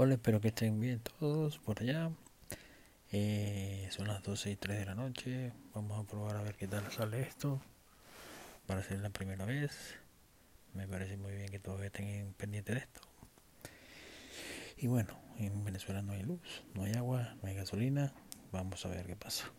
Hola, espero que estén bien todos por allá. Eh, son las 12 y 3 de la noche. Vamos a probar a ver qué tal sale esto. Para ser la primera vez. Me parece muy bien que todos estén pendientes de esto. Y bueno, en Venezuela no hay luz, no hay agua, no hay gasolina. Vamos a ver qué pasa.